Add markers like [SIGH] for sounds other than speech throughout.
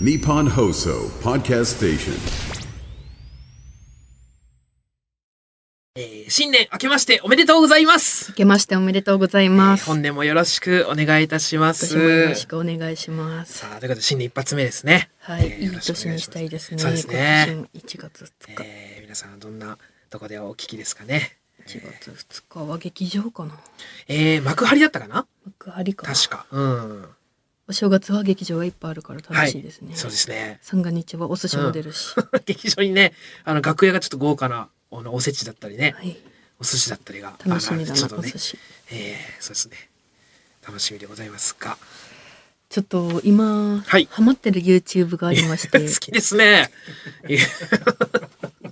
Nippon Hoso Podcast Station. えー新年明けましておめでとうございます。明けましておめでとうございます。本年もよろしくお願いいたします。私もよろしくお願いします。さあ、ということで新年一発目ですね。はい、いいえーよろしくお願年にしたいですね。そうですね。今年も1月2日。えー皆さんどんなとこでお聞きですかね。1月2日は劇場かな。えー、幕張だったかな？幕張かな。確か。うん。お正月は劇場がいっぱいあるから楽しいですね。そうですね。三が日はお寿司も出るし。[LAUGHS] 劇場にね、あの楽屋がちょっと豪華なあのおせちだったりね、はい、お寿司だったりが楽しみだな、ねお寿司。えー、そうですね。楽しみでございますが。ちょっと今、はいハマってる YouTube がありまして、[LAUGHS] 好きですね。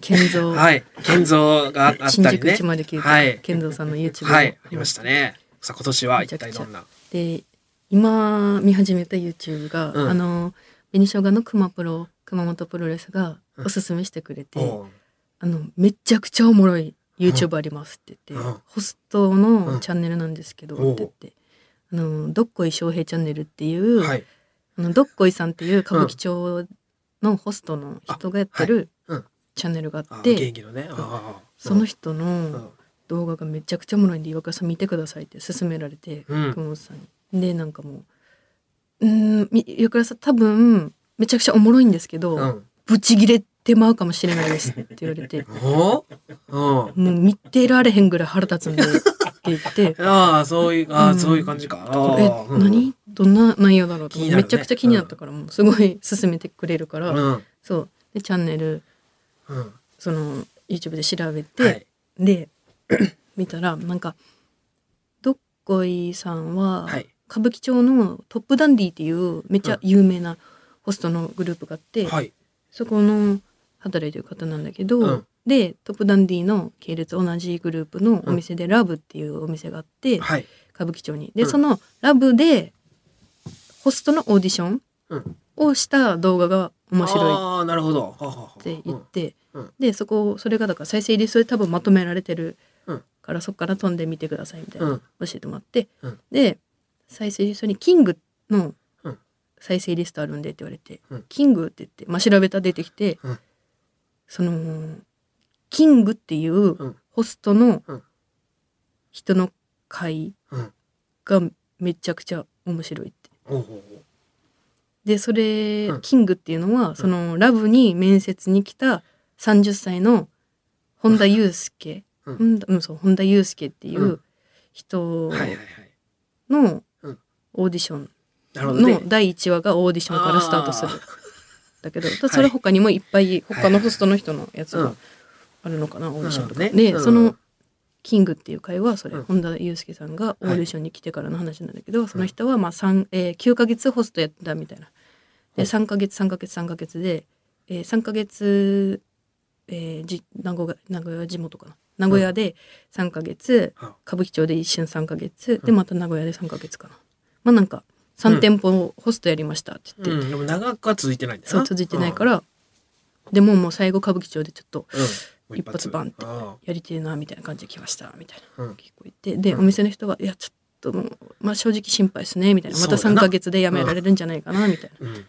健三、はい。建造があった新宿りね。109はい。健三さんの YouTube はい。ありましたね。さあ今年は一体どんな？で今見始めた YouTube が、うん。あの紅生姜の熊プロ熊本プロレスがおすすめしてくれて、おう。あのめちゃくちゃおもろい YouTube ありますって言って、うん。ホストうん。のチャンネルなんですけど、って言ってあのどっこい翔平チャンネルっていう、はい。あのどっこいさんっていう歌舞伎町のホストの人がやってるチャンネルがああって、元気のね。その人うん。の動画がめちゃくちゃおもろいんで岩倉さん見てくださいって勧められて、うん。熊本さんに。でなんかもううーんみ岩倉さん多分めちゃくちゃおもろいんですけど、うん。ブチギレてまうかもしれないですって言われて [LAUGHS] おう？ん。もう見てられへんぐらい腹立つんでって言って [LAUGHS] ああ、そういう、ああ、うんそういう感じか。え、うん何？どんな内容だろうとねめちゃくちゃ気になったからもうすごい勧めてくれるから、うん。そうでチャンネルうん。その YouTube で調べて、はい。で [CLEARS THROAT] 見たらなんかどっこいさんは、はい。歌舞伎町のトップダンディっていうめっちゃ有名なホストのグループがあって、はい。そこの働いてる方なんだけど、うんでトップダンディの系列同じグループのお店で、ラブっていうお店があってはい。歌舞伎町にで、うんそのラブでホストのオーディションうん。をした動画が面白いなるほど。って言って、でそこそれがだから再生リストで多分まとめられてるうんから、そこから飛んでみてくださいみたいな、うん。教えてもらって、うんで再生リストに「キング」のうん。再生リストあるんでって言われて「うん。キング」って言って、まあ、調べたら出てきて、うん。そのキングっていううん。ホストのうん。人の会うん。がめちゃくちゃ面白いって。でそれ、うん。キングっていうのはそのラブに面接に来た30歳の本田祐介、うん。本田うん、そう本田祐介っていううん。人はいはいはい。オーディションの。第1話がオーディションからスタートする。だけどそれ他にもいっぱい他のホストの人のやつがうん。あるのかな、オーディションとか。ねうん。でそのキングっていう会はそれ、うん。本田祐介さんがオーディションに来てからの話なんだけど、その人はまあ3、えー9ヶ月ホストやったみたいな。でうん3ヶ月3ヶ月3ヶ月で、えー、3ヶ月、えー、じ名古屋名古屋地元かな。名古屋で3ヶ月、うん。歌舞伎町で一瞬3ヶ月、うん。でまた名古屋で3ヶ月かな。まあなんか3店舗ホストやりましたって言って、うん。でも長くは続いてないんだよな。そう続いてないから、でももう最後歌舞伎町でちょっと一発バンってあやりてえなみたいな感じで来ましたみたいなあうん。聞こえてで、うんお店の人が「いやちょっともう、まあ、正直心配ですね」みたいなまた3そうだなヶ月で辞められるんじゃないかなみたいな、っうん。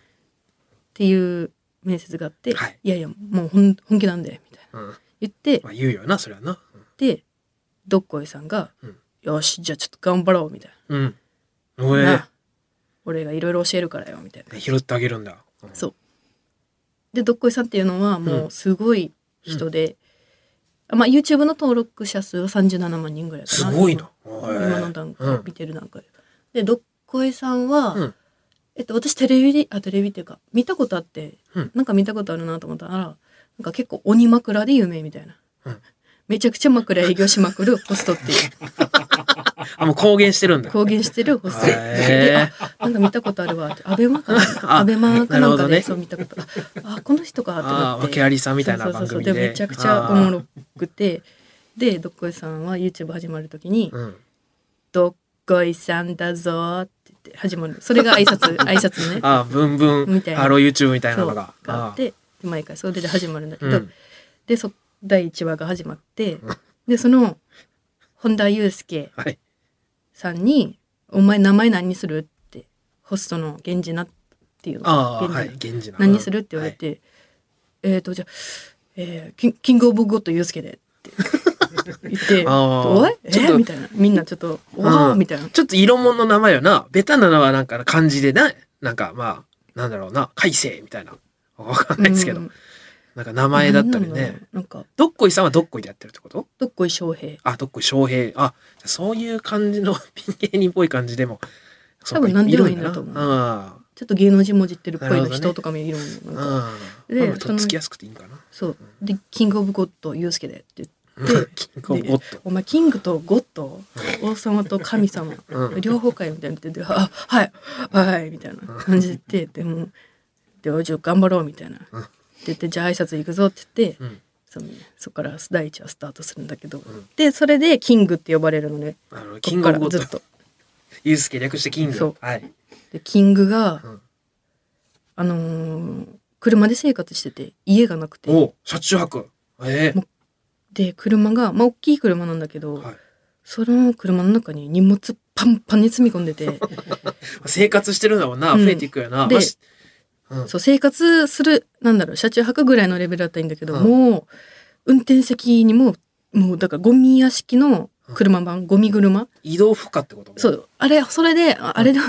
ていう面接があって「はいい、やいやもうほん本気なんで」みたいなうん。言ってまあ言うよな、それはな。でどっこいさんがうん「よしじゃあちょっと頑張ろう」みたいうん。おな。えな。俺がいろいろ教えるからよみたいな。拾ってあげるんだ。うん。そう。でどっこいさんっていうのはもうすごい人で、あまあ YouTube の登録者数は37万人ぐらいかな。すごいな。今今の段階、うん。見てる段階。でどっこいさんは、うん。えっと私テレビであテレビっていうか見たことあって、うん。なんか見たことあるなと思ったらなんか結構鬼枕で有名みたいな、うん。[LAUGHS] めちゃくちゃ枕営業しまくるホストっていう [LAUGHS] あ、もう公言してるんだ。公言してるホスト。でへあなんか見たことあるわアベマかな？あアベマかなんかで、ね。そう見たこと。ああこの人かってああ、なって訳ありさんみたいなそうそうそう。番組で。でめちゃくちゃおもろくて。でどっこいさんは YouTube 始まる時にあー。うん。「どっこいさんだぞ」って言って始まる。それが挨拶 [LAUGHS] 挨拶ね。ああ、ブンブンみたい、な。ハロー YouTube みたいなそうのが。があってで毎回それで始まるんだけど、うん。でそ第1話が始まって。でその本田祐介はい。さんに「お前名前何にする?」ってホストの源氏なっていうああはい源氏の。何する？って言われて、えっ、とじゃあ、えーキンキングオブゴッドユースケでって。[LAUGHS] 言っておい？えちょっとみたいな。みんなちょっとおみたいな。ちょっと色物の名前よな。ベタなのはなんか漢字でな、なんかまあ、なんだろうな、海星みたいな。わかんないですけど。うんなんか名前だったりね。うなんか。どっこいさんはどっこいでやってるってこと？どっこい翔平。あ、どっこい翔平。あ、そういう感じのピン芸人っぽい感じでも。多分何でもいいんだだと思う。あちょっと芸能人文字ってるっぽいの人とかもいるもんなん。でまあとっつきやすくていいんかな。そう。でキングオブゴッドユースケでって言ってキングオブゴッド。お前キングとゴッド王様と神様、うん。両方かよみたいな。言っててあはいはいみたいな感じででもでおじゃあ頑張ろうみたいな、言ってじゃあ挨拶行くぞって言って、うん。そのねそこから第一はスタートするんだけど、んでそれでキングって呼ばれるのねあの、こキングオブゴッドらずっ。とユースケ略してキング。そうはい。でキングが、うんあのー車で生活してて家がなくてお車中泊。ええもで車がまあ大きい車なんだけど、はい。その車の中に荷物パンパンに積み込んでて [LAUGHS] 生活してるんだもんな。うん増えていくよな。でうん。そう生活するなんだろう車中泊ぐらいのレベルだったらいいんだけど、うん。もう運転席にももうだからゴミ屋敷の車版、ゴミ車。移動負荷ってことそう。あれそれでああれでほ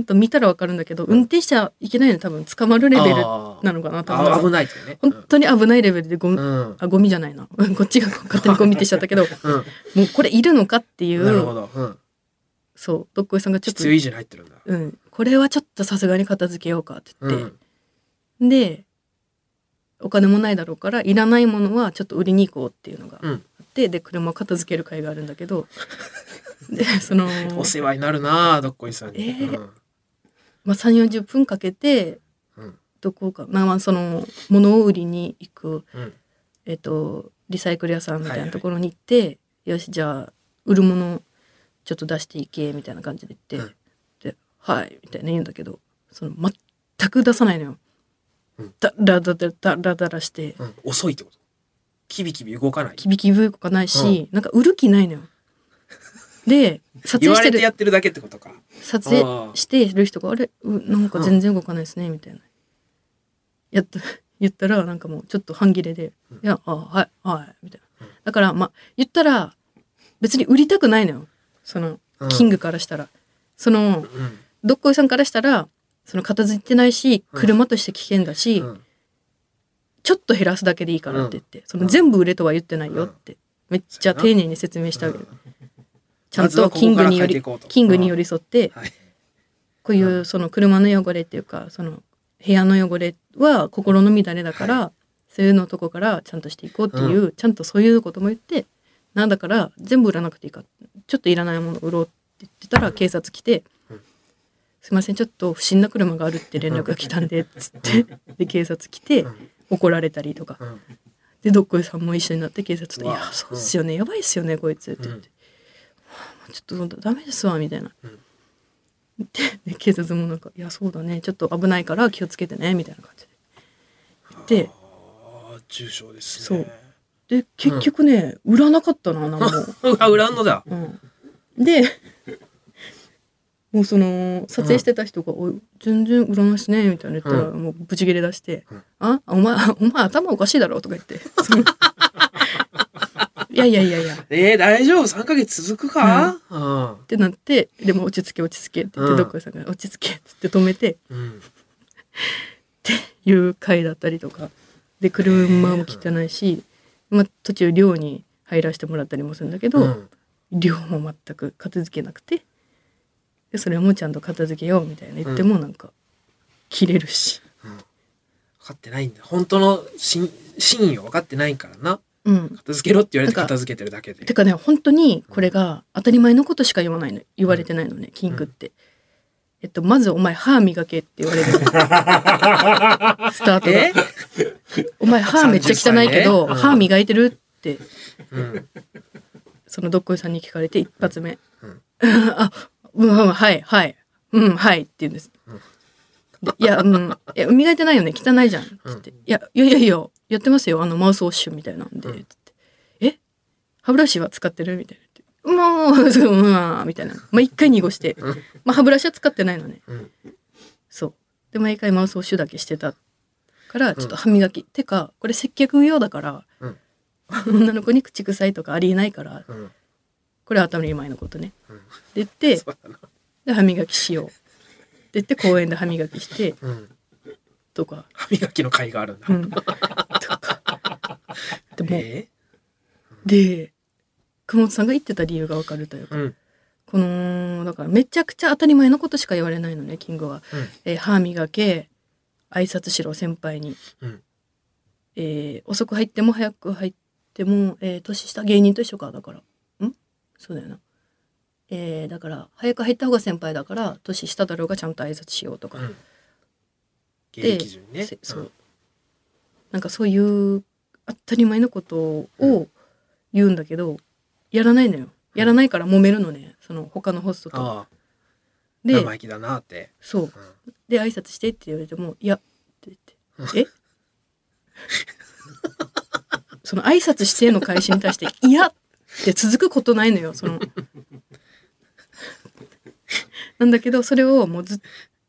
ん。と見たらわかるんだけど、運転しちゃいけないの多分捕まるレベルなのかな多あ危分ないってね。本当に危ないレベルでゴミ、うん。あゴミじゃないな。う [LAUGHS] んこっちが [LAUGHS] 勝手にゴミってしちゃったけどうん。もうこれいるのかっていなるほうど。うん。そう。どっこいさんがちょっと必要以上に入ってるんだ。うん、これはちょっとさすがに片付けようかってう言って、ん。でお金もないだろうからいらないものはちょっと売りに行こうっていうのがうん。あって、で車を片付ける会があるんだけど [LAUGHS] でその、お世話になるなどっこいさんに。えーうんまあ、3 4 0分かけてうん。どこかまあまあその物を売りに行く、うん。えっとリサイクル屋さんみたいなところに行って、よしじゃあ売るものちょっと出していけみたいな感じで言って、うんで「はい」みたいな言うんだけどその全く出さないのよ。うんだらだらだらだらしてうん。遅いってこと？キビキビ動かない？キビキビ動かないし、なんか売る気ないのよ。で撮影してるてやってるだけってことか。撮影してる人が「あれ？うなんか全然動かないですね」みたいな。やった言ったらなんかもうちょっと半切れで「いやあはいはい」みたいな。だからまあ言ったら別に売りたくないのよそのうんキングからしたら。そのうん。どっこいさんからしたらその片付いてないしうん。車として危険だし、うん。ちょっと減らすだけでいいからって言って、その全部売れとは言ってないよって、めっちゃ丁寧に説明してあげる。ちゃんとキングによりキングに寄り添って、はい。こういうその車の汚れっていうかその部屋の汚れは心の乱れだから、そういうのとこからちゃんとしていこうっていう、ちゃんとそういうことも言ってなんだから全部売らなくていいかちょっといらないもの売ろうって言ってたら警察来てうん「すいませんちょっと不審な車があるって連絡が来たんで」っつってで警察来てうん。怒られたりとか。うん。でどっこいさんも一緒になって警察と「いやそうっすよねやばいっすよねこいつ」って言って「ちょっとダメですわ」みたいな。うん。でで警察もなんか「いやそうだねちょっと危ないから気をつけてね」みたいな感じで。でああ、重症ですね。で結局ね、売らなかったな何も。う。[LAUGHS] わ、裏のだ。うん、でもうその撮影してた人が「おい全然売らないっすね」みたいな言ったら、うもうブチギレ出して「うん。あお前お前頭おかしいだろ」とか言って。[LAUGHS] いやいやいやいや。っえー、大丈夫 ?3 ヶ月続くか？うん。てなってでも落ち着け落ち着けって言って、うん。どっかさんが「落ち着け」っつって止めてうん。いう回だったりとか。で車も汚いし、まあ、途中寮に入らせてもらったりもするんだけど、うん。寮も全く片付けなくてでそれもちゃんと片付けようみたいな言ってもなんか切れるし、分かってないんだ。本当の真真意を分かってないからな。うん、片付けろって言われて片付けてるだけで。てかね本当にこれが当たり前のことしか言わないの。言われてないのねキングって。えっと、まずお前歯磨けって言われる。のスタートえ？が「お前歯めっちゃ汚いけど、30歳ね。うん。歯磨いてる?」って。うん。そのどっこいさんに聞かれて一発目「うん。[LAUGHS] あうんうんはいはい。うんはい」って言うんです。でいや、うん、いや磨いてないよね。汚いじゃん」って言って「いやいやいやいややってますよ。あのマウスウォッシュみたいなんで」うん。つって「え？歯ブラシは使ってる?」みたいな「もうそううん」みたいな。まあ一回濁して、まあ、歯ブラシは使ってないのね。うん。そう。で毎回マウスウォッシュだけしてたからちょっと歯磨き、てかこれ接客用だから、うん。[LAUGHS] 女の子に口臭いとかありえないからうんこれは当たり前のことね。うん。で言ってで歯磨きしよう。って言って公園で歯磨きして。うん。とか、歯磨きの会があるんだ、うん、とか。でも、えで？熊本さんが言ってた理由がわかるというか、このだからめちゃくちゃ当たり前のことしか言われないのねキングは。うん。えー歯磨け挨拶しろ先輩に、うん。えー遅く入っても早く入っても、えー年下芸人と一緒かだから。んそうだよな、えーだから早く入った方が先輩だから年下だろうがちゃんと挨拶しようとか、うん。芸でね。せそう、なんかそういう当たり前のことを言うんだけどやらないのよ。やらないから揉めるのね。その他のホストと。で生意気だなって、そう。うん。で挨拶してって言われても「いや」って言って「え？[LAUGHS] その挨拶しての返しに対して「いや」って続くことないのよその。なんだけどそれをもうずっ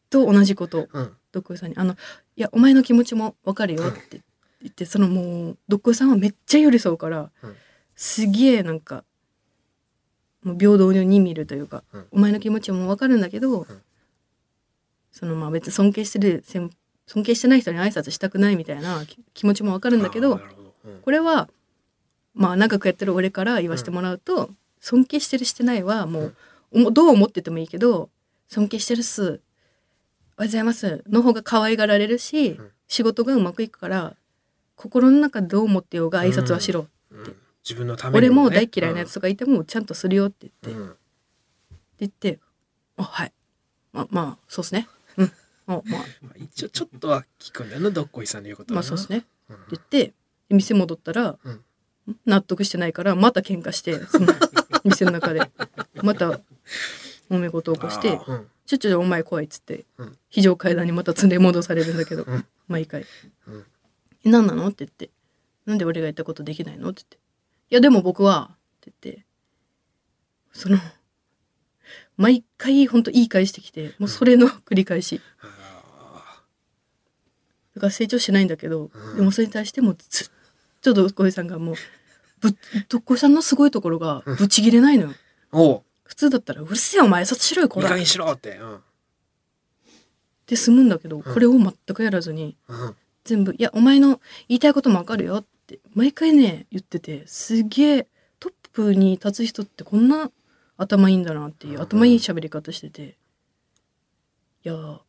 と同じことうん。どっこいさんに「あのいやお前の気持ちもわかるよ」って言ってそのもうどっこいさんはめっちゃ寄り添うから、うん。すげえなんかもう平等に見るというか、うん。お前の気持ちもわかるんだけど、ん。そのまあ別に尊敬してる先尊敬してない人に挨拶したくないみたいなき気持ちもわかるんだけどこれはまあ長くやってる俺から言わせてもらうと、尊敬してるしてないはもう、おもどう思っててもいいけど尊敬してるっす。おはようございますの方が可愛がられるし、ん。仕事がうまくいくから心の中でどう思ってようが挨拶はしろ、うん。自分のためにね。俺も大嫌いなやつとかいてもちゃんとするよって言って、うん。って言って「あはい。ままあそうっすね。うん。あまあ。まあ一応ちょっとは聞くんだよなどっこいさんの言うことまあそうっすね」うん。って言って店戻ったら、うん納得してないからまた喧嘩してその店の中で。また揉め事を起こしてああうん「ちょちょお前怖い」っつって、うん。非常階段にまた連れ戻されるんだけど、うん。毎回。うん「え何なの?」って言って「なんで俺が言ったことできないの?」って言って「いやでも僕は」って言って。その毎回ほんと言い返してきてもうそれの繰り返し。あだから成長しないんだけど、うん。でもそれに対してもずっとどっこいさんがもうぶどっこいさんのすごいところがぶち切れないのよ。あおう。普通だったら「うるせえお前挨拶しろよこら」っいい加減にしろって。うん。て済むんだけど、これを全くやらずにうん。全部「いやお前の言いたいこともわかるよ」って毎回ね言っててすげえトップに立つ人ってこんな頭いいんだなっていう、うん。頭いい喋り方してて。いやー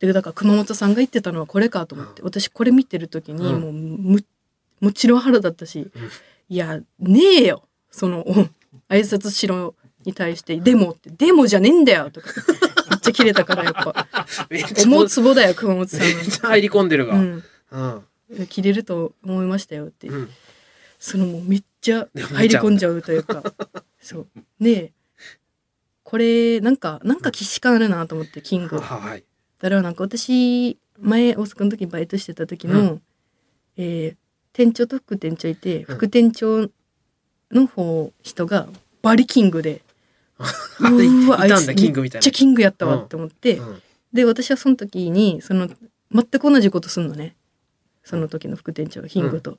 でだから熊本さんが言ってたのはこれかと思って、私これ見てる時にうん。もうむもちろん腹だったし、うんいやねえよ。そのお [LAUGHS] 挨拶しろに対して「でも」って「でもじゃねえんだよ」とか。[LAUGHS] めっちゃ切れたからやっぱ。思うツボだよ熊本さんめっちゃ入り込んでるが。は。うん。うん。切れると思いましたよって、うん。そのもうめっちゃ入り込んじゃうというか。[LAUGHS] そう。でこれなんかなんか既視感あるなと思ってキング。だはいからなんか私前大阪の時にバイトしてた時の、うえー店長と副店長いてうん。副店長の方人がバリキングで、[LAUGHS] うわいたんだあいつめっちゃキングやったわって思って、うん。で私はその時にその全く同じことすんのね。その時の副店長がキングと、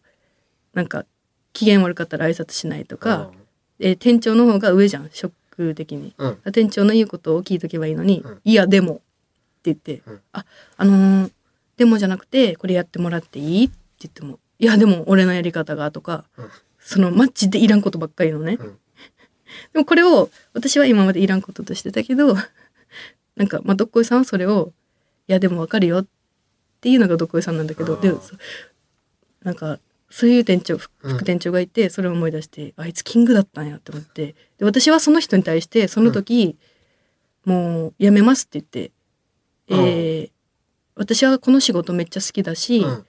なんか機嫌悪かったら挨拶しないとか、えー店長の方が上じゃんショック的に。うん。店長の言うことを聞いとけばいいのに「うん。いやでも」って言って「うん。ああのーでもじゃなくてこれやってもらっていい?」って言っても「いやでも俺のやり方が」とか、うん。そのマッチでいらんことばっかりのね、うん。でもこれを私は今までいらんこととしてたけどなんかまあどっこいさんはそれを「いやでもわかるよ」っていうのがどっこいさんなんだけどでそなんかそういう店長副店長がいてそれを思い出して、あいつキングだったんやって思って。で私はその人に対してその時、もうやめますって言って、えー私はこの仕事めっちゃ好きだし、うん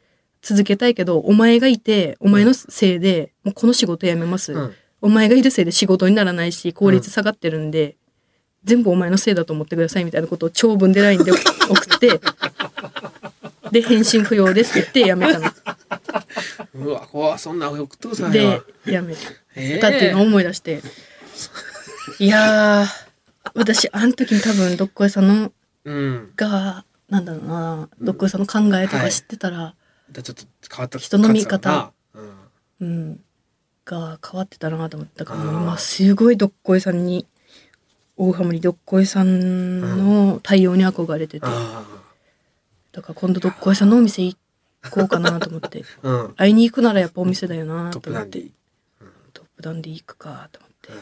続けたいけどお前がいてお前のせいでもうこの仕事辞めます、うん。お前がいるせいで仕事にならないし効率下がってるんで、全部お前のせいだと思ってくださいみたいなことを長文で LINE で [LAUGHS] 送ってで返信不要ですって言って辞めたの。うわ怖そんな送ってくださいでよ辞めえたっていうのを思い出して、いやー私あの時に多分どっこいさんのうん。がなんだろうなどっこいさんの考えとか知ってたら、だちょっと変わった人の見方。変わってたのかなうん、が変わってたなと思ったから今すごいどっこいさんに大ハモリどっこいさんの対応に憧れてて、うん、あだから今度どっこいさんのお店行こうかなと思って。あ [LAUGHS] うん。会いに行くならやっぱお店だよなと思って。トップダンで行くかと思って。うん。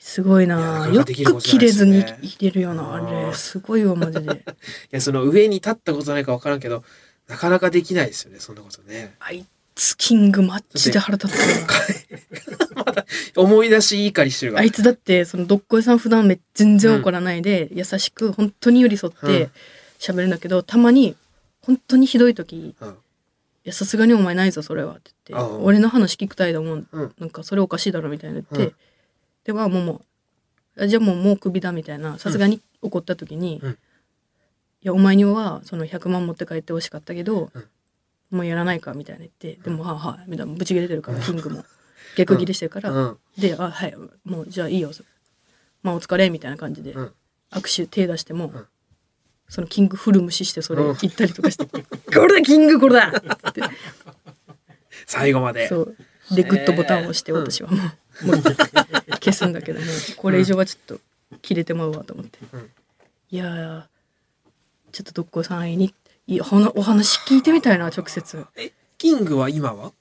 すごいなよく切れずにないですね。入れるようなあれすごいわマジで。[LAUGHS] いやその上に立ったことないか分からんけどなかなかできないですよねそんなことね。あいつキングマッチで腹立つわ [LAUGHS] まだ思い出し怒りしてるからあいつだってそのどっこいさん普段め全然怒らないで、優しく本当に寄り添って喋るんだけど、たまに本当にひどい時「いうん。やさすがにお前ないぞそれは」って言って俺の話聞くたいだもん、うん。なんかそれおかしいだろみたいな言って、うん。でまあもうもじゃあもうもうクビだみたいなさすがに怒った時に、うんいやお前にはその100万持って帰ってほしかったけど、うん。もうやらないかみたいな言って、でもはあはあみたいなブチ切れてるからキングも逆ギレしてるから、うん。で、あ、はい、もうじゃあいいよ。まあお疲れみたいな感じで、うん。握手手出しても、ん。そのキングフル無視してそれうん。言ったりとかして、[LAUGHS] これだキングこれだって。最後まで。そう。で、グッドボタンを押してうん私はもう、もう消すんだけども、これ以上はちょっと切れてまうわと思って。うん。いやー、ちょっとどっこさんに、お話聞いてみたいな、直接。えキングは今は？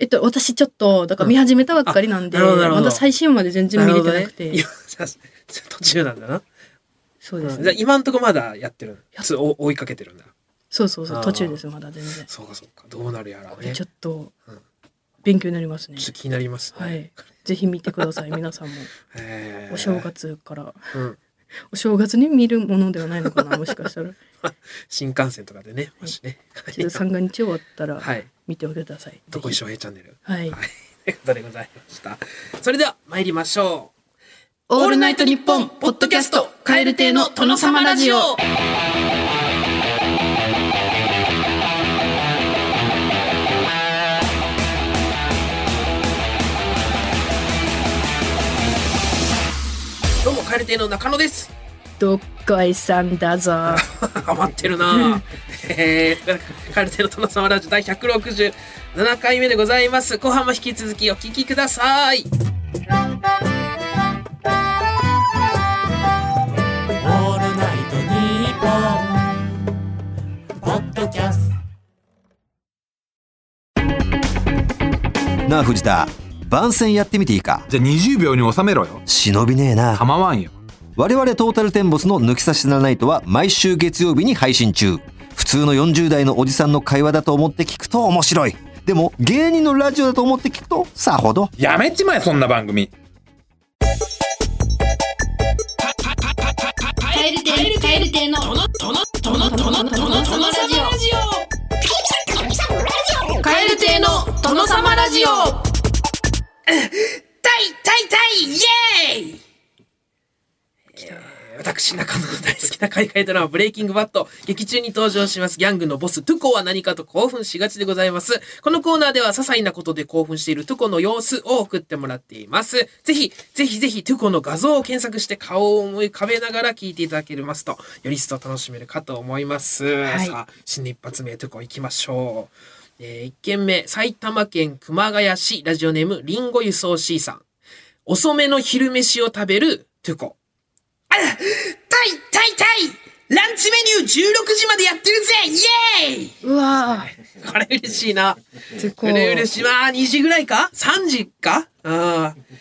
えっと、私ちょっと、だから見始めたばっかりなんで、うん。まだ最新話まで全然見れてなくて。いやじゃあ途中なんだな。そうですね。じゃあ今んとこまだやってるつお追いかけてるんだ。そうそうそう途中ですまだ全然。そうかそうか。どうなるやらね。ちょっとうん。勉強になりますね。ちょっと気になりますね。はい。ぜひ見てください皆さんも。お正月から。うんお正月に見るものではないのかな [LAUGHS] もしかしたら。新幹線とかでねもしね。三が日終わったらはい。見ておいてください。どこ一ぜ緒 A チャンネルひはい。はい。ということでございました？それでは参りましょう。オールナイトニッポンポッドキャスト蛙亭の殿様ラジオどうも蛙亭の中野です。どっこいさんだぞ。[LAUGHS] ハマってるな。[LAUGHS] えー、蛙亭の殿様ラジオ第167回目でございます。後半も引き続きお聞きください。オールナイトニッポン」ポッドキャスト。なあ藤田番宣やってみていいか？じゃあ20秒に収めろよ。忍びねえな。構わんよ。我々トータルテンボスの抜き差しならないとは毎週月曜日に配信中。普通の40代のおじさんの会話だと思って聞くと面白い。でも芸人のラジオだと思って聞くとさほど。やめちまえそんな番組。蛙亭蛙亭のトノトノトノトノトノトノラジオ蛙亭の殿様ラジオ。タイタイタイイエーイ！えー私中野の大好きな海外ドラマ「ブレイキングバット」劇中に登場しますギャングのボストゥコは何かと興奮しがちでございます。このコーナーでは些細なことで興奮しているトゥコの様子を送ってもらっています。ぜひぜひぜひトゥコの画像を検索して顔を思い浮かべながら聞いていただけますとより一層楽しめるかと思います、い。さあ新年一発目トゥコ行きましょうえー、1件目、埼玉県熊谷市、ラジオネーム、リンゴ輸送 C さん。遅めの昼飯を食べる、トゥコ。あタイ、タイ、タイランチメニュー16時までやってるぜイエーイうわこれ嬉しいな。ーこれ嬉しい。まあ、2時ぐらいか ?3 時か？うん。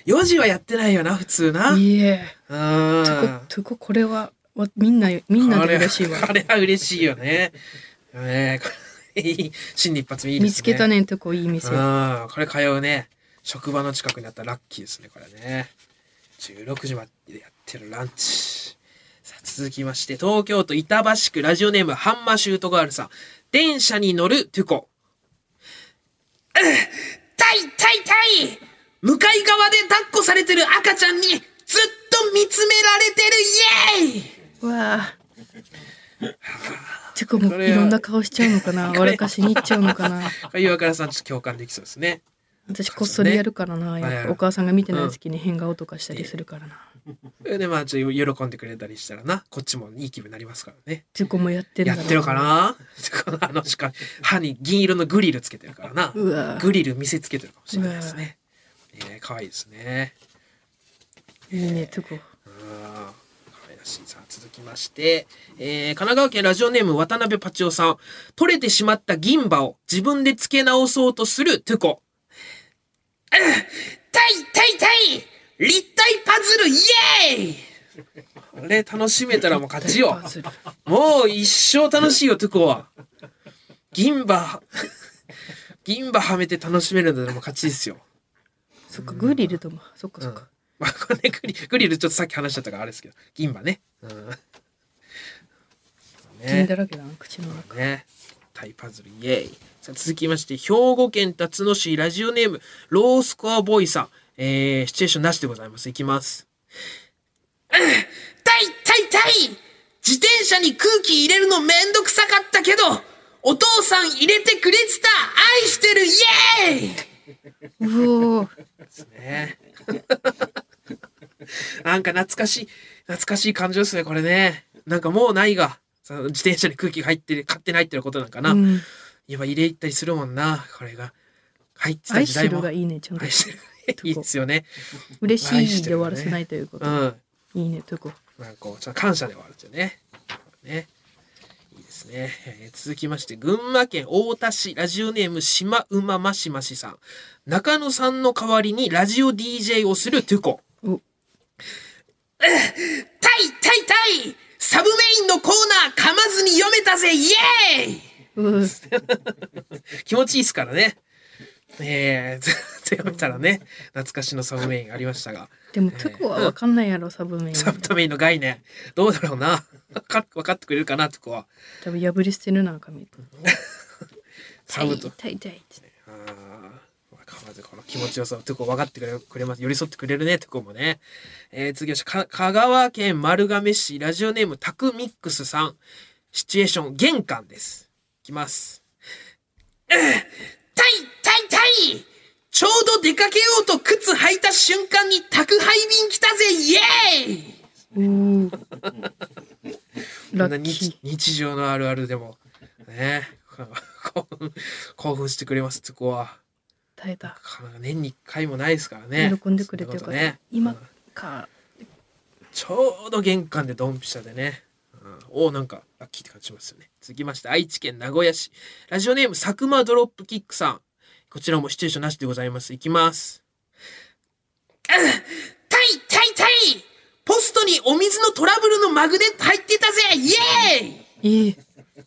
4時はやってないよな、普通な。うん。いえトコトコこれはわみんなみんなで嬉しいわこれこれは嬉しいよね。ねこれいい新年一発目いいですね。見つけたねんとこいい店うん、これ通うね。職場の近くにあったらラッキーですね、これね。16時までやってるランチ。さあ、続きまして、東京都板橋区ラジオネームハンマシュートガールさん。電車に乗るトゥコ。タイタイタイ向かい側で抱っこされてる赤ちゃんにずっと見つめられてるイエーイうわあ。てかもういろんな顔しちゃうのかな？笑かしに行っちゃうのかな？岩倉さんちょっと共感できそうですね。私こっそりやるからな。はいやっぱお母さんが見てない月に変顔とかしたりするからな。それでまあちょっと喜んでくれたりしたらな。こっちもいい気分になりますからね。トゥコもやってるやってるかな？[LAUGHS] あのしか歯に銀色のグリルつけてるからな。グリル見せつけてるかもしれないですね。えー、かわいいですね。いいねトゥコうんしいさあ続きまして、えー神奈川県ラジオネーム渡辺パチオさん。取れてしまった銀歯を自分で付け直そうとするトゥコ。タイタイタイ！立体パズルイエーイ！これ楽しめたらもう勝ちよ。もう一生楽しいよトゥコは。銀歯銀歯はめて楽しめるんだったらもう勝ちですよ。そっかグリルとも。そっかそっか、まあ、これね、グリグリルちょっとさっき話しちゃったからあれですけど、銀歯ね。うん。銀だらけだな口の中ね。タイパズルイエーイ。さあ続きまして、兵庫県辰野市ラジオネーム、ロースコアボーイさん。えー、シチュエーションなしでございます。いきます。タイタイタイ自転車に空気入れるのめんどくさかったけど、お父さん入れてくれてた愛してるイエーイうおーね。[LAUGHS] なんか懐かしい、懐かしい感情ですね、これね。なんかもうないが、その自転車に空気が入ってる、勝手に入ってることなんかな。うん今入れ入ったりするもんな、これが。入ってた愛時代も。いいねちゃんと。いいですよね。嬉しいで終わらせないということ、うん。いいねトゥコなんかこう、ちょっと感謝で終わるんですよね。ね。いいですね。えー続きまして、群馬県太田市ラジオネームシマウママシマシさん。中野さんの代わりにラジオ DJ をするトゥコ。おタイタイタイサブメインのコーナー噛まずに読めたぜイエーイ気持ちいいですからね。えー、ずっと読めたらね、懐かしのサブメインありましたが。でもトゥコは分かんないやろサブメインサブメインの概念、どうだろうな。か分かってくれるかな、とこは。多分破り捨てるな髪サブと。痛い痛い痛いあーまずこの気持ちよさをとこ分かってくれます。寄り添ってくれるねとこもね、えー、次はか香川県丸亀市ラジオネームタクミックスさん。シチュエーション玄関です。いきます。タイタイタイ!ちょうど出かけようと靴履いた瞬間に宅配便来たぜ!イエーイ日日常のあるあるでもね興奮興奮してくれますとこは。ー耐えたなかなか年に1回もないですからね。喜んでくれてよかった、ね。今うんかちょうど玄関でドンピシャでね。うん、おなんかラッキーって感じしますよね。続きまして愛知県名古屋市ラジオネーム佐久間ドロップキックさん。こちらもシチュエーションなしでございます。いきます。タイタイタイポストにお水のトラブルのマグネット入ってたぜイエーイいい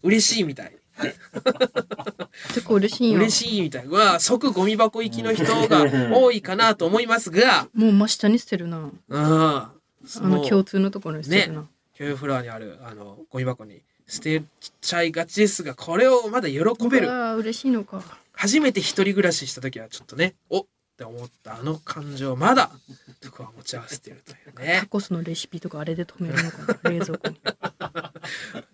嬉しいみたい。[LAUGHS] 結構嬉しいよ。嬉しいみたい。うわ即ゴミ箱行きの人が多いかなと思いますが、もう真下に捨てるな。うん。あその共通のところに捨てるな、共有フロアにあるあのゴミ箱に捨てちゃいがちですがこれをまだ喜べる。ああ嬉しいのか。初めて一人暮らしした時はちょっとね。おって思ったあの感情まだ僕は持ち合わせているというタねコスのレシピとかあれで止めるのかな冷蔵庫に。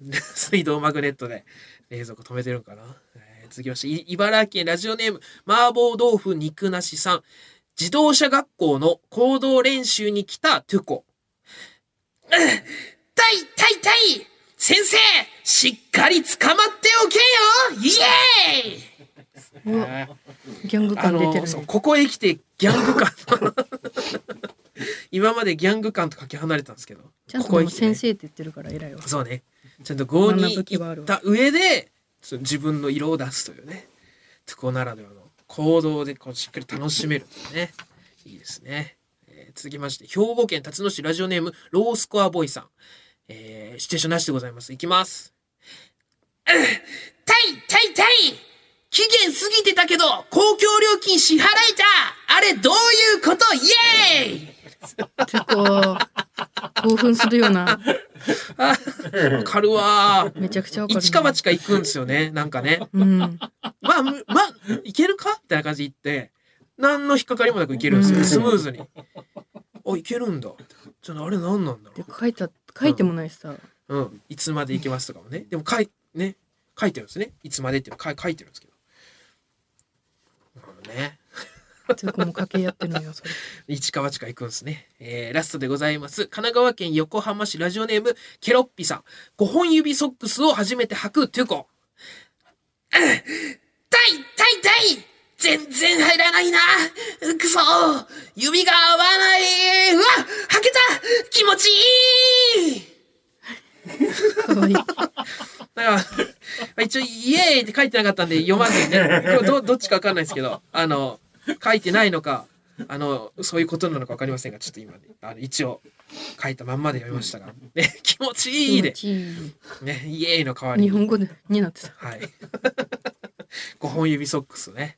[LAUGHS] 水道マグネットで冷蔵庫止めてるんかな、えー続きましてい茨城県ラジオネーム麻婆豆腐肉なしさん。自動車学校の行動練習に来たトゥコ。[LAUGHS] タイタイタイ!先生!しっかり捕まっておけよ!イエーイギャングあ感出てるね。ここへ来てギャング感。[LAUGHS] 今までギャング感とかけ離れたんですけど。ちゃんと先生って言ってるから偉いわ。そうね。ちゃんと5に行った上で自分の色を出すというね。トゥコならではの行動でこうしっかり楽しめるというね。いいですね、えー続きまして兵庫県辰野市ラジオネームロースコアボーイさん、えー、シチュエーションなしでございます。いきます。タイタイタイ期限過ぎてたけど公共料金支払えたあれどういうこと？イエーイ結構興奮するようなわかるわーめちゃくちゃわかる一か八か行くんですよねなんかねうんまあ、むまあ、いけるか？みたいな感じで言って、何の引っかかりもなくいけるんですよ、うんスムーズに。あ、いけるんだ。じゃあ、あれ何なんだろで書いた書いてもないしさ、う。うん。いつまで行けますとかもね。でも、書い、ね、書いてるんですね。いつまでって書いてるんですけど。ね。つもう掛け合ってるのよそれ一か八か行くんですね。えー、ラストでございます。神奈川県横浜市ラジオネーム、ケロッピさん。5本指ソックスを初めて履くトゥコ。痛い痛い痛い全然入らないなくそ指が合わないうわ履けた気持ちいいかわいい。だから、まあ一応、イエーイって書いてなかったんで読まずにね、どどっちかわかんないですけど、あの、書いてないのか、あの、そういうことなのかわかりませんが、ちょっと今、あの一応、書いたまんまで読みましたが、ね、気持ちいいで、ね、イエーイの代わりに、日本語でになってた。はい。5本指ソックスね、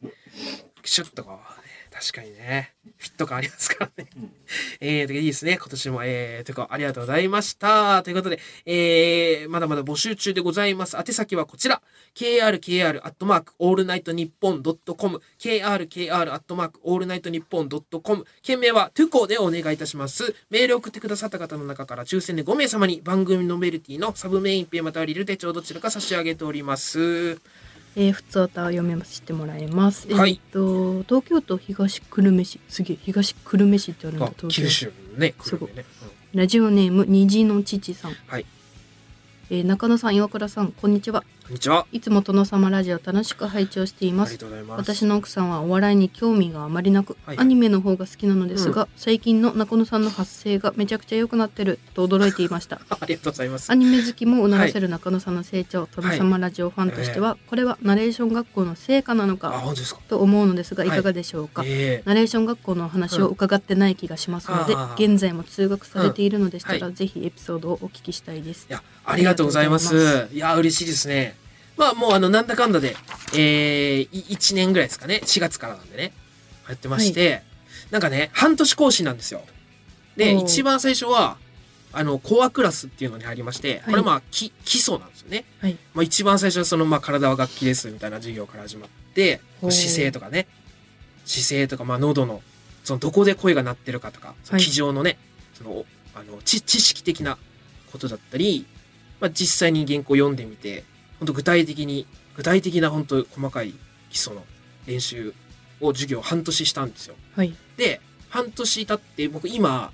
シュッとこう、ね、確かにね、フィット感ありますからね。えー、といいですね。今年も、えー、というか、ありがとうございました。ということで、えー、まだまだ募集中でございます。宛先はこちら。krkr アットマークオールナイトニッポンドットコム krkr アットマークオールナイトニッポンドットコム件名はトゥコでお願いいたします。メールを送ってくださった方の中から抽選で5名様に番組ノベルティのサブメインペイまたはリル手帳どちらか差し上げております。えー、普通歌を読めましてもらいます。はいえーっと東京都東久留米市すげえ東久留米市ってあるんだあ東京九州のね、すごいね。ラジオネーム虹の父さん。はいえー中野さん岩倉さんこんにちは。こんにちは。いつも殿様ラジオ楽しく拝聴していあります。がとうございます。私の奥さんはお笑いに興味があまりなく、はいアニメの方が好きなのですが、最近の中野さんの発声がめちゃくちゃ良くなってると驚いていました。[LAUGHS] ありがとうございますア。ニメ好きも促せる中野さんの成長、殿様ラジオファンとしては、これはナレーション学校の成果なのあ、か本当ですか？と思うのですがいはいかがでしょうか、ええナレーション学校のお話を伺ってない気がしますので、うん現在も通学されているのでしたら、うんぜひエピソードをお聞きしたいですい。や、ありがとうございます。ありがとうございや、嬉しいですね。まあ、もう、あの、なんだかんだで、えー、1年ぐらいですかね。4月からなんでね。やってまして、なんかね、半年講師なんですよ。で、一番最初は、あの、コアクラスっていうのに入りまして、これまあ、き基礎なんですよね。はいまあ、一番最初はその、まあ、体は楽器ですみたいな授業から始まって、姿勢とかね、姿勢とか、まあ、喉の、その、どこで声が鳴ってるかとか、そのはい気丈のね、その、あの、知、知識的なことだったり、まあ、実際に原稿読んでみて、本当具体的に、具体的な本当細かい基礎の練習を授業半年したんですよ。はい。で、半年経って、僕今、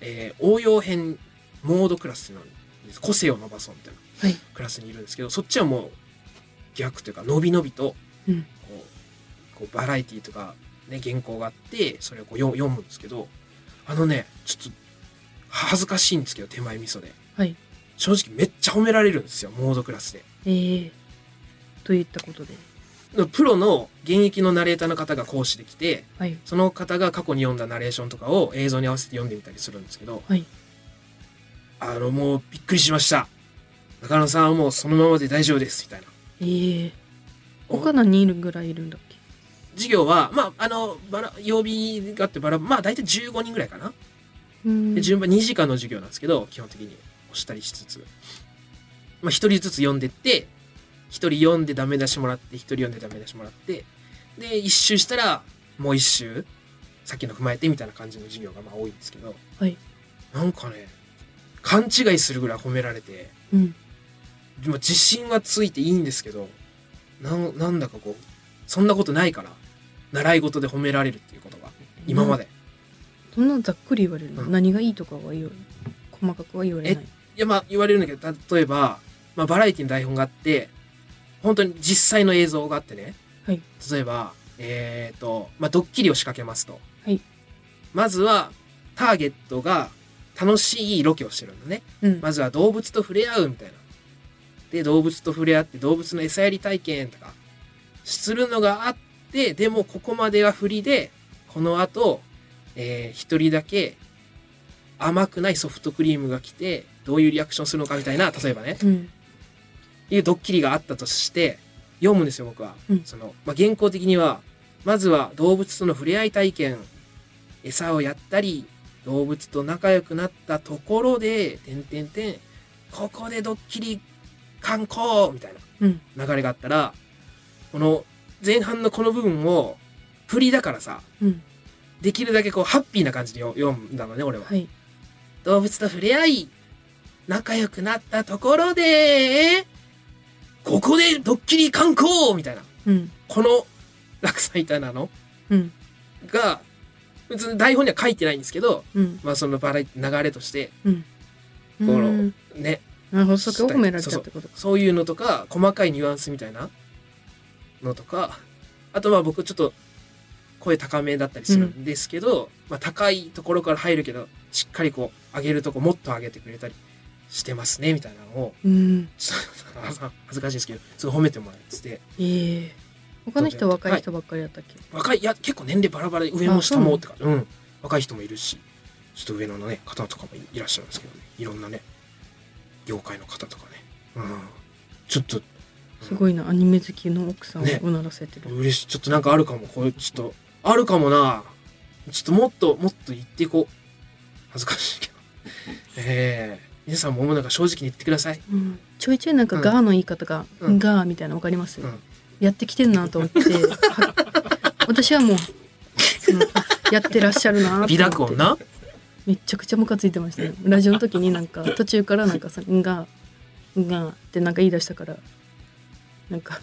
えー応用編モードクラスなんです。個性を伸ばそうみたいなはい。クラスにいるんですけど、そっちはもう逆というか、伸び伸びと、うん。こう、こうバラエティとか、ね、原稿があって、それをこう読読むんですけど、あのね、ちょっと、恥ずかしいんですけど、手前味噌で。はい。正直めっちゃ褒められるんですよ、モードクラスで。えー、といったことで。プロの現役のナレーターの方が講師で来て、はい。その方が過去に読んだナレーションとかを映像に合わせて読んでみたりするんですけど、はい。あの、もうびっくりしました。中野さんはもうそのままで大丈夫です、みたいな。えー、他何人いるぐらいいるんだっけ？授業は、まあ、あの、バラ、曜日があってバラ、まあ、大体15人ぐらいかな。うーんで、順番2時間の授業なんですけど、基本的に押したりしつつ。まあ、一人ずつ読んでって、一人読んでダメ出しもらって、一人読んでダメ出しもらって、で、一周したら、もう一周、さっきの踏まえてみたいな感じの授業がまあ多いんですけど、はい。なんかね、勘違いするぐらい褒められて、うん。まあ自信はついていいんですけど、なんなんだかこう、そんなことないから、習い事で褒められるっていうことが、今まで。そんなざっくり言われるの、うん何がいいとかは言わ細かくは言われない？いや、まあ言われるんだけど、例えば、まあバラエティの台本があって、本当に実際の映像があってね、はい。例えば、えっ、と、まあドッキリを仕掛けますと。はい。まずは、ターゲットが楽しいロケをしてるんだね。うん。まずは動物と触れ合うみたいな。で、動物と触れ合って動物の餌やり体験とか、するのがあって、でもここまでは振りで、この後、えー一人だけ甘くないソフトクリームが来て、どういうリアクションするのかみたいな、例えばね、うん。いうドッキリがあったとして、読むんですよ、僕は。うんその、まあ、原稿的には、まずは動物との触れ合い体験、餌をやったり、動物と仲良くなったところで、てんてんてん、ここでドッキリ観光みたいうん。な流れがあったら、この前半のこの部分を、振りだからさ、うん。できるだけこう、ハッピーな感じで読読んだのね、俺は。はい。動物と触れ合い、仲良くなったところで、ここでドッキリ観光みたいな。うん。この落差みたいなの？うん。が別に台本には書いてないんですけど、うん。まあそのバラエティ流れとしてうん。このうん。ね。なるほどそこを褒められたってことか。そういうのとか細かいニュアンスみたいなのとかあとまあ僕ちょっと声高めだったりするんですけど、まあ高いところから入るけどしっかりこう上げるとこもっと上げてくれたりしてますねみたいなのをうん。恥ずかしいですけどすごい褒めてもらっててええ。他の人若い人ばっかりやったっけ、若いいや結構年齢バラバラで上も下もってかうん。若い人もいるしちょっと上のね方とかもいらっしゃるんですけどね。いろんなね業界の方とかね。うん。ちょっとすごいなアニメ好きの奥さんをね。うならせてる、嬉しい。ちょっとなんかあるかも。これちょっとあるかもな。ちょっともっともっと言っていこう。恥ずかしいけど。[LAUGHS] ええ皆さんもなんか正直に言ってください。うん。ちょいちょいなんかうんガーの言い方が、うん。ガーみたいなのわかります、うん。やってきてんなと思って。は [LAUGHS] 私はもうやってらっしゃるな美濁音な？めっちゃくちゃムカついてました。ねラジオの時になんか途中からなんかさ「んが」「んが」ってなんか言い出したからなんか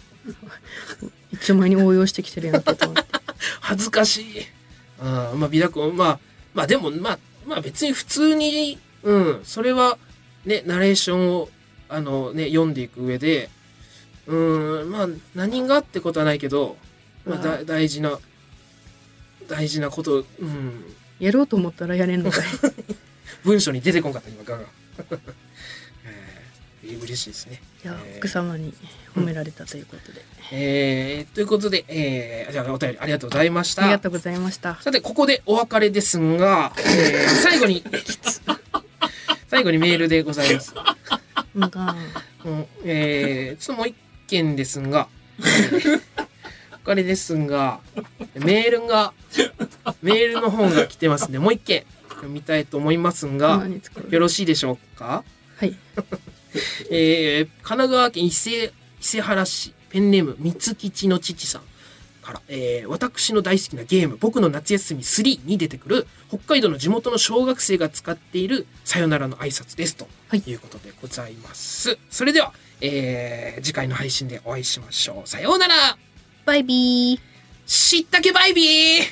一丁前に応用してきてるやんけと思って。[LAUGHS] 恥ずかしい。あまあ美濁音。まあまあでもまあまあ別に普通にうん。それはねナレーションをあのね読んでいく上でうんまあ何がってことはないけど、まあ、だ大事な大事なことうん。やろうと思ったらやれんのかい。[LAUGHS] 文章に出てこんかった今ガが、[LAUGHS] えー、嬉しいですね。いやえー奥様に褒められたということで、えーということで、えー、じゃあお便りありがとうございました。ありがとうございました。さて、ここでお別れですが、えー最後に、[LAUGHS] 最後にメールでございます。ん。がうんえーちょっともう一件ですが、えーお別れですが、メールが、メールの本が来てますんで、もう一件読みたいと思いますが、よろしいでしょうか？はい。[LAUGHS] えー神奈川県伊勢伊勢原市。ペンネーム三吉の父さんから、えー私の大好きなゲーム「僕の夏休み3」に出てくる北海道の地元の小学生が使っているさよならの挨拶ですとはいいうことでございます。それでは、えー次回の配信でお会いしましょう。さようならバイビーしったけバイビー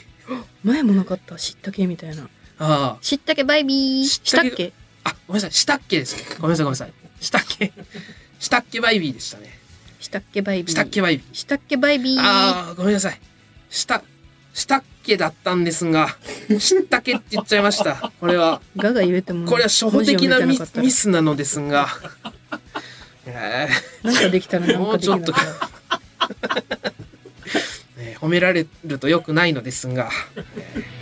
前もなかったしったけみたいなあしったけバイビーしったっけ？あ、あ、ごめんなさい。したっけですね。ごめんなさい、ごめんなさい。したっけしたっけバイビーでしたね。したっけバイビー。したっけバイビー。したっけバイビー。ああ、ごめんなさい。した、したっけだったんですが、[LAUGHS] したけって言っちゃいました。これは、ガが言えてもこれは初歩的なミスミスなのですが、[LAUGHS] えなんかできたらなんもうちょっと。[LAUGHS] 褒められると良くないのですが、えー